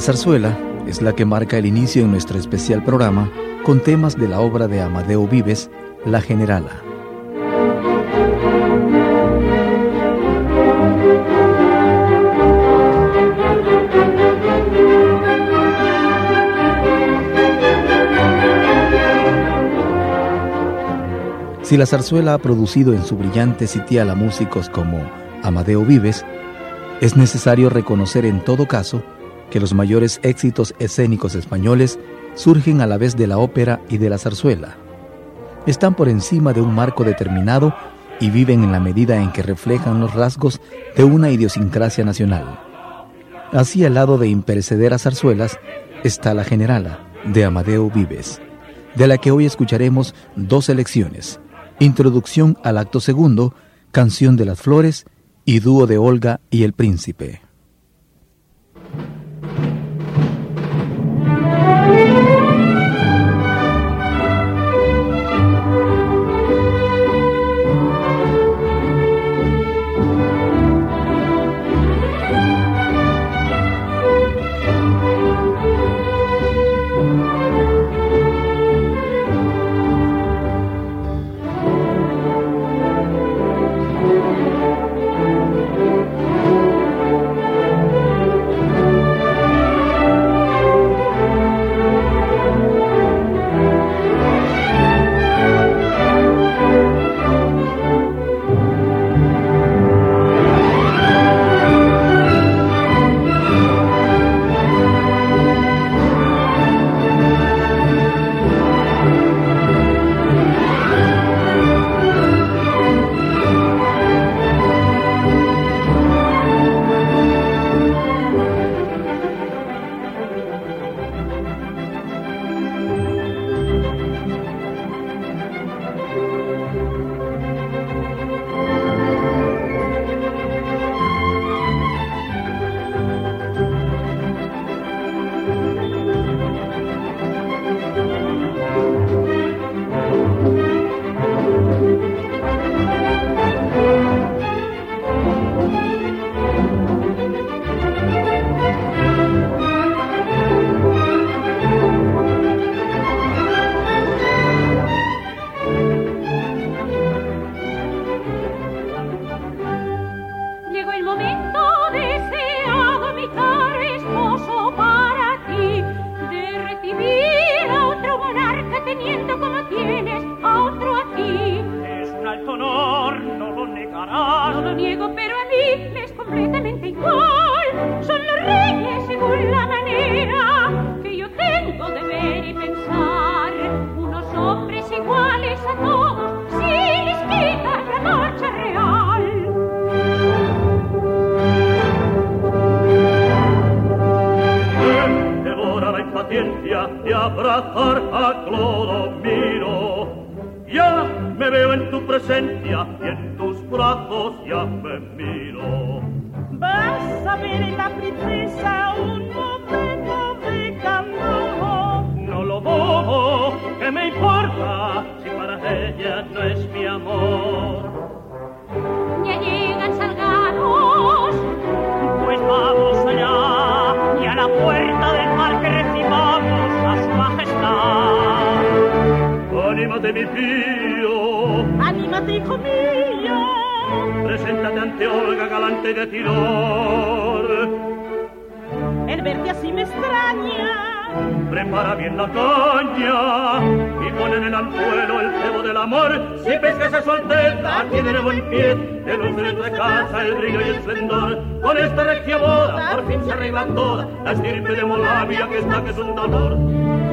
La zarzuela es la que marca el inicio en nuestro especial programa con temas de la obra de Amadeo Vives, La Generala. Si la zarzuela ha producido en su brillante sitial a músicos como Amadeo Vives, es necesario reconocer en todo caso que los mayores éxitos escénicos españoles surgen a la vez de la ópera y de la zarzuela. Están por encima de un marco determinado y viven en la medida en que reflejan los rasgos de una idiosincrasia nacional. Así al lado de imperecederas zarzuelas está la generala de Amadeo Vives, de la que hoy escucharemos dos selecciones, Introducción al acto segundo, Canción de las Flores y Dúo de Olga y el Príncipe. paciencia de abrazar a Clodomiro. Ya me veo en tu presencia y en tus brazos ya me miro. Vas a ver en la princesa un momento de calor. No lo bobo, que me importa si para ella no es mi amor. Ya llegan salgados, pues vamos allá y a la puerta del de mi pío. Anímate, hijo mío. Preséntate ante Olga, galante de Tiror. El verte así me extraña. Prepara bien la caña y pon en el anzuelo el cebo del amor. Si pescas a su alteza, tiene buen pie, de luz de casa el brillo y el esplendor. Con esta regia boda, por fin se arregla toda la estirpe de Molavia que está que es un dolor.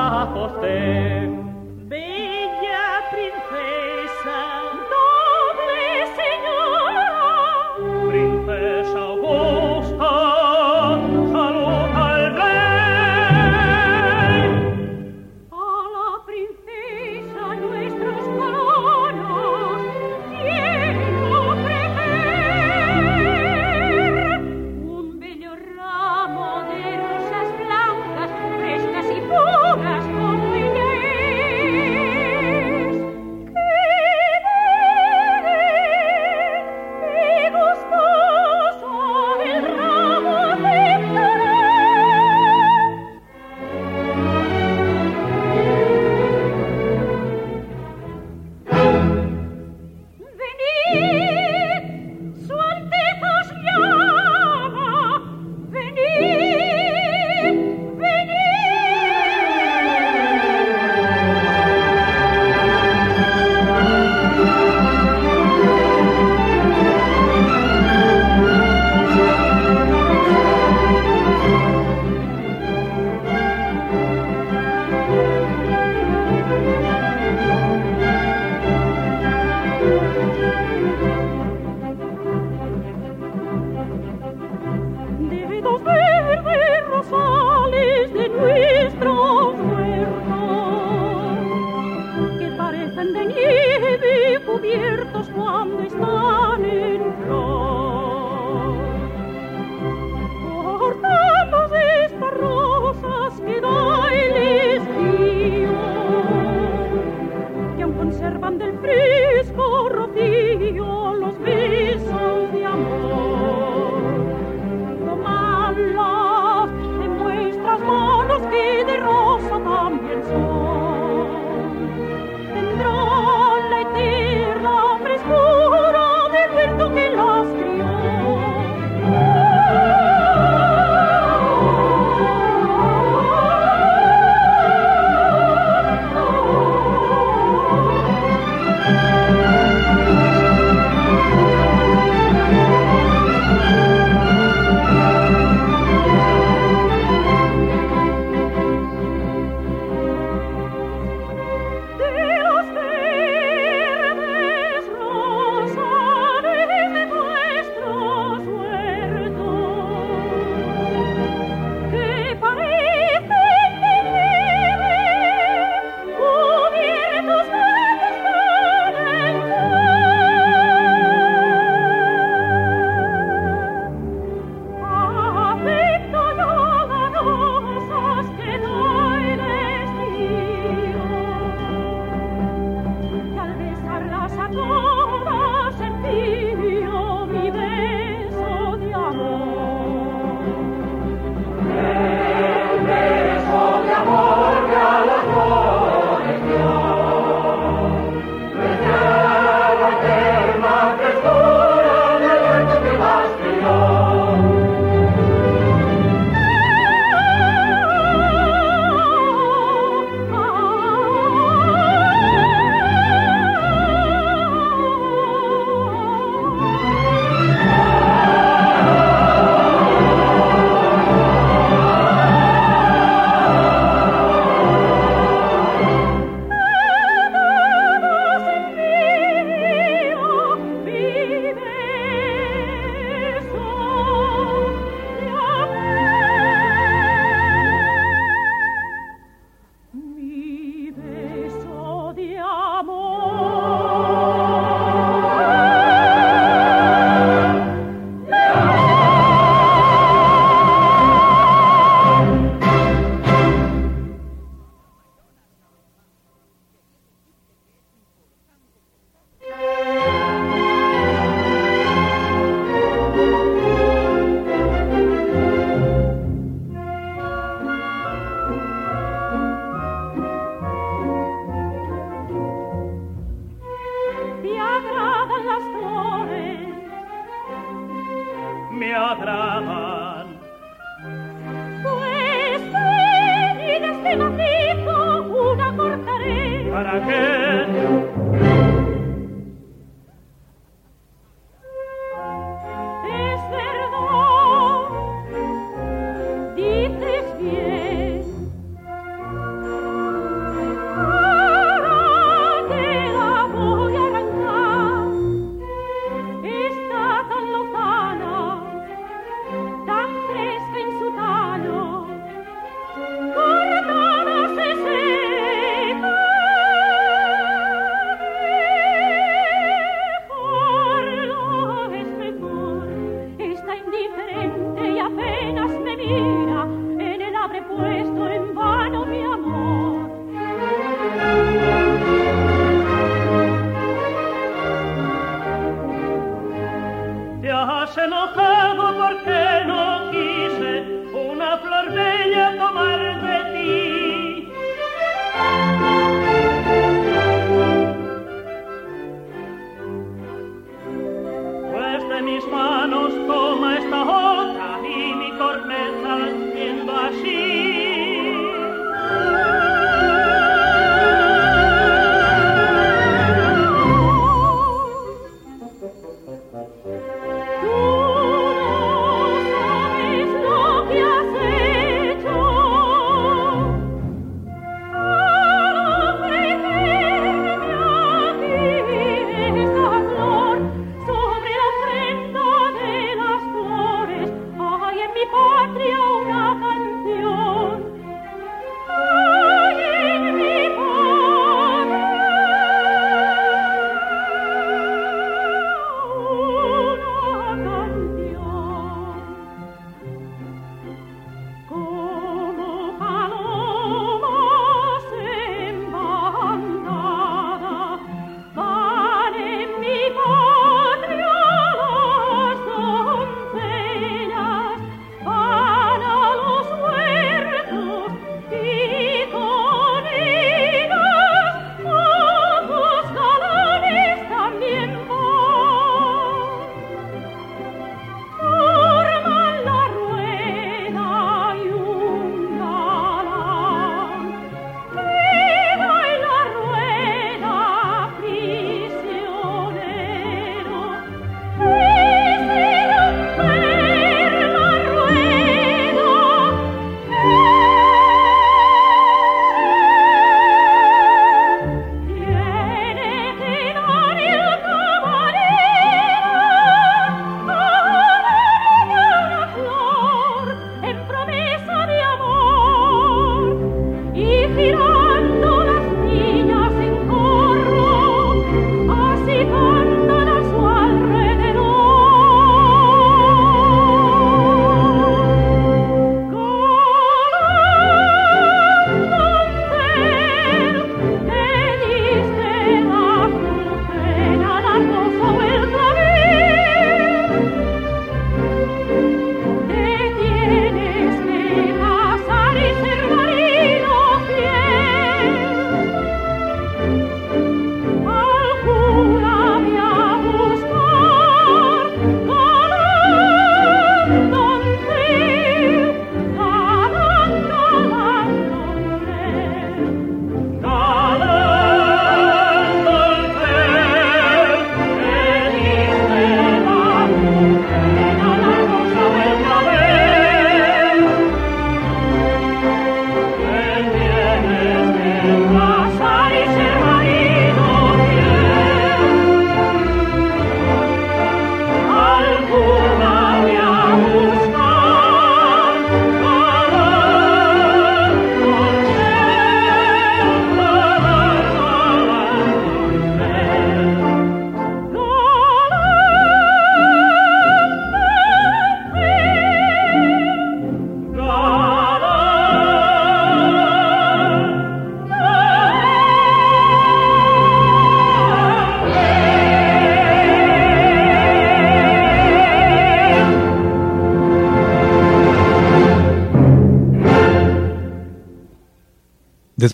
brazos ten. Tendrá la eterna frescura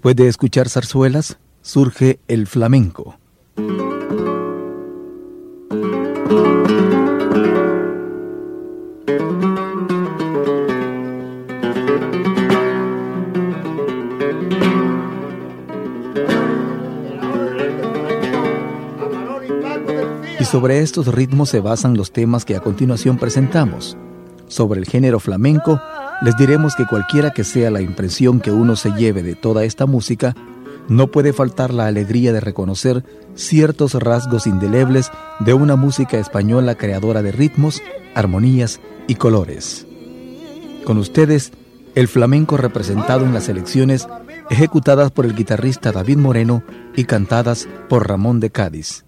Después de escuchar zarzuelas, surge el flamenco. Y sobre estos ritmos se basan los temas que a continuación presentamos. Sobre el género flamenco, les diremos que cualquiera que sea la impresión que uno se lleve de toda esta música, no puede faltar la alegría de reconocer ciertos rasgos indelebles de una música española creadora de ritmos, armonías y colores. Con ustedes, el flamenco representado en las elecciones ejecutadas por el guitarrista David Moreno y cantadas por Ramón de Cádiz.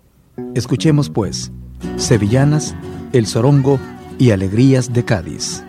Escuchemos pues, Sevillanas, El Sorongo y Alegrías de Cádiz.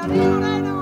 Hallelujah.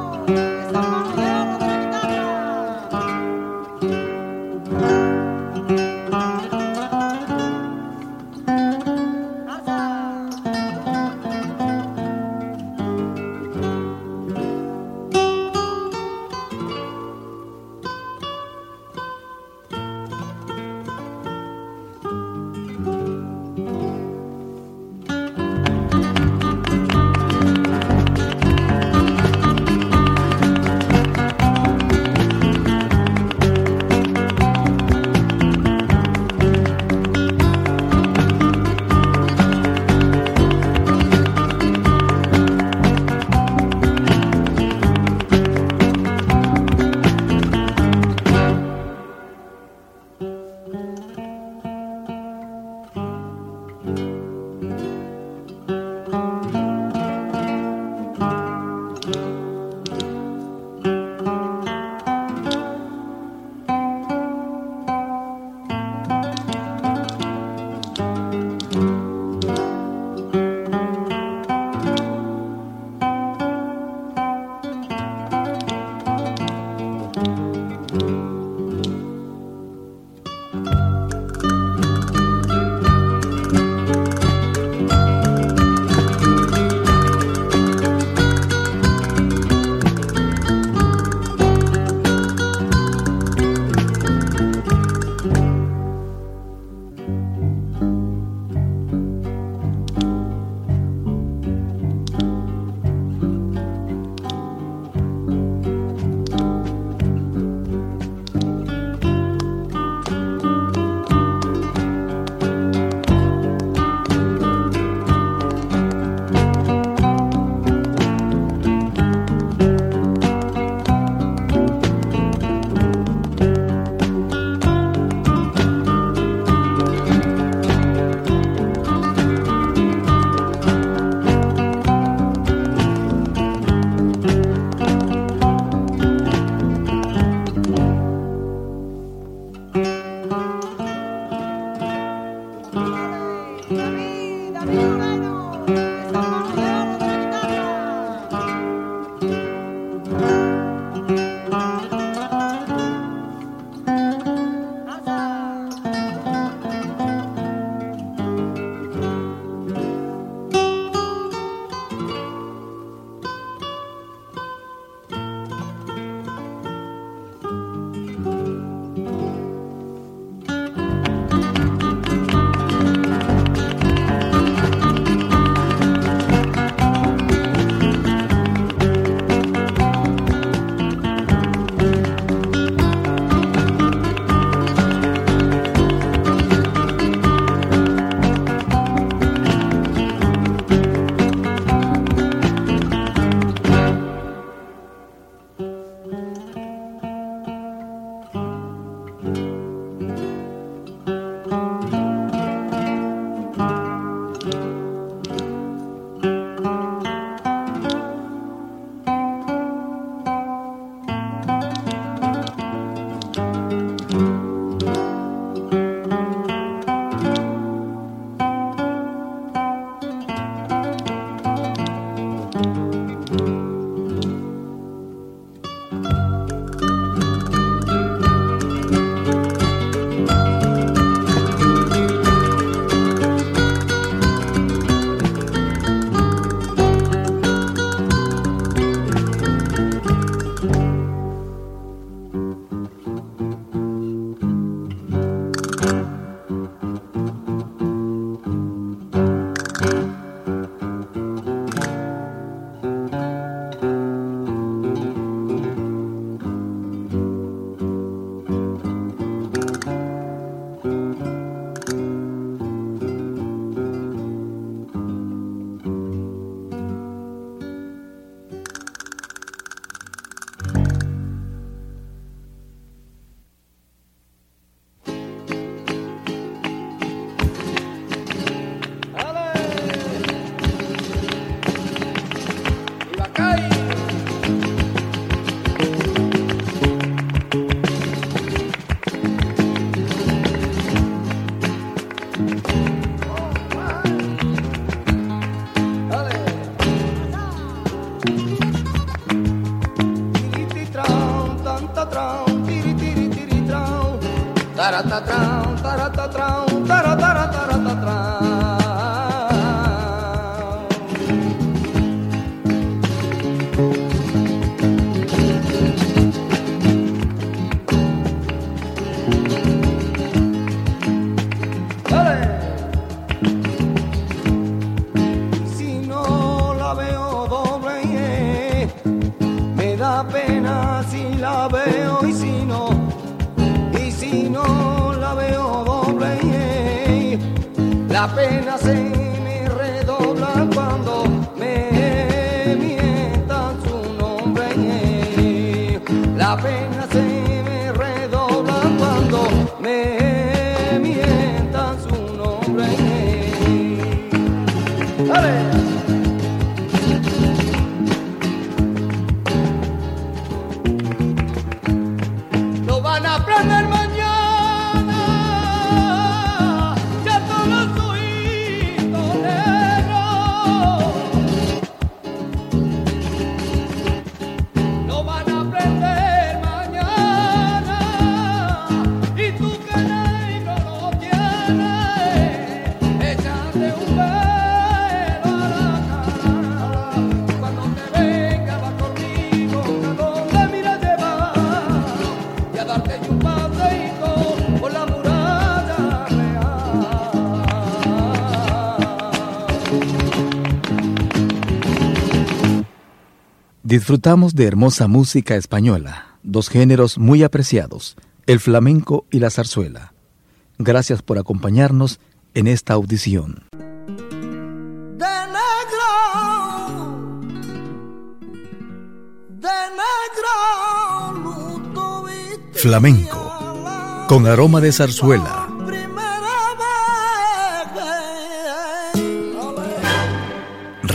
veo y si no, y si no la veo doble, la pena se Disfrutamos de hermosa música española, dos géneros muy apreciados, el flamenco y la zarzuela. Gracias por acompañarnos en esta audición. Flamenco, con aroma de zarzuela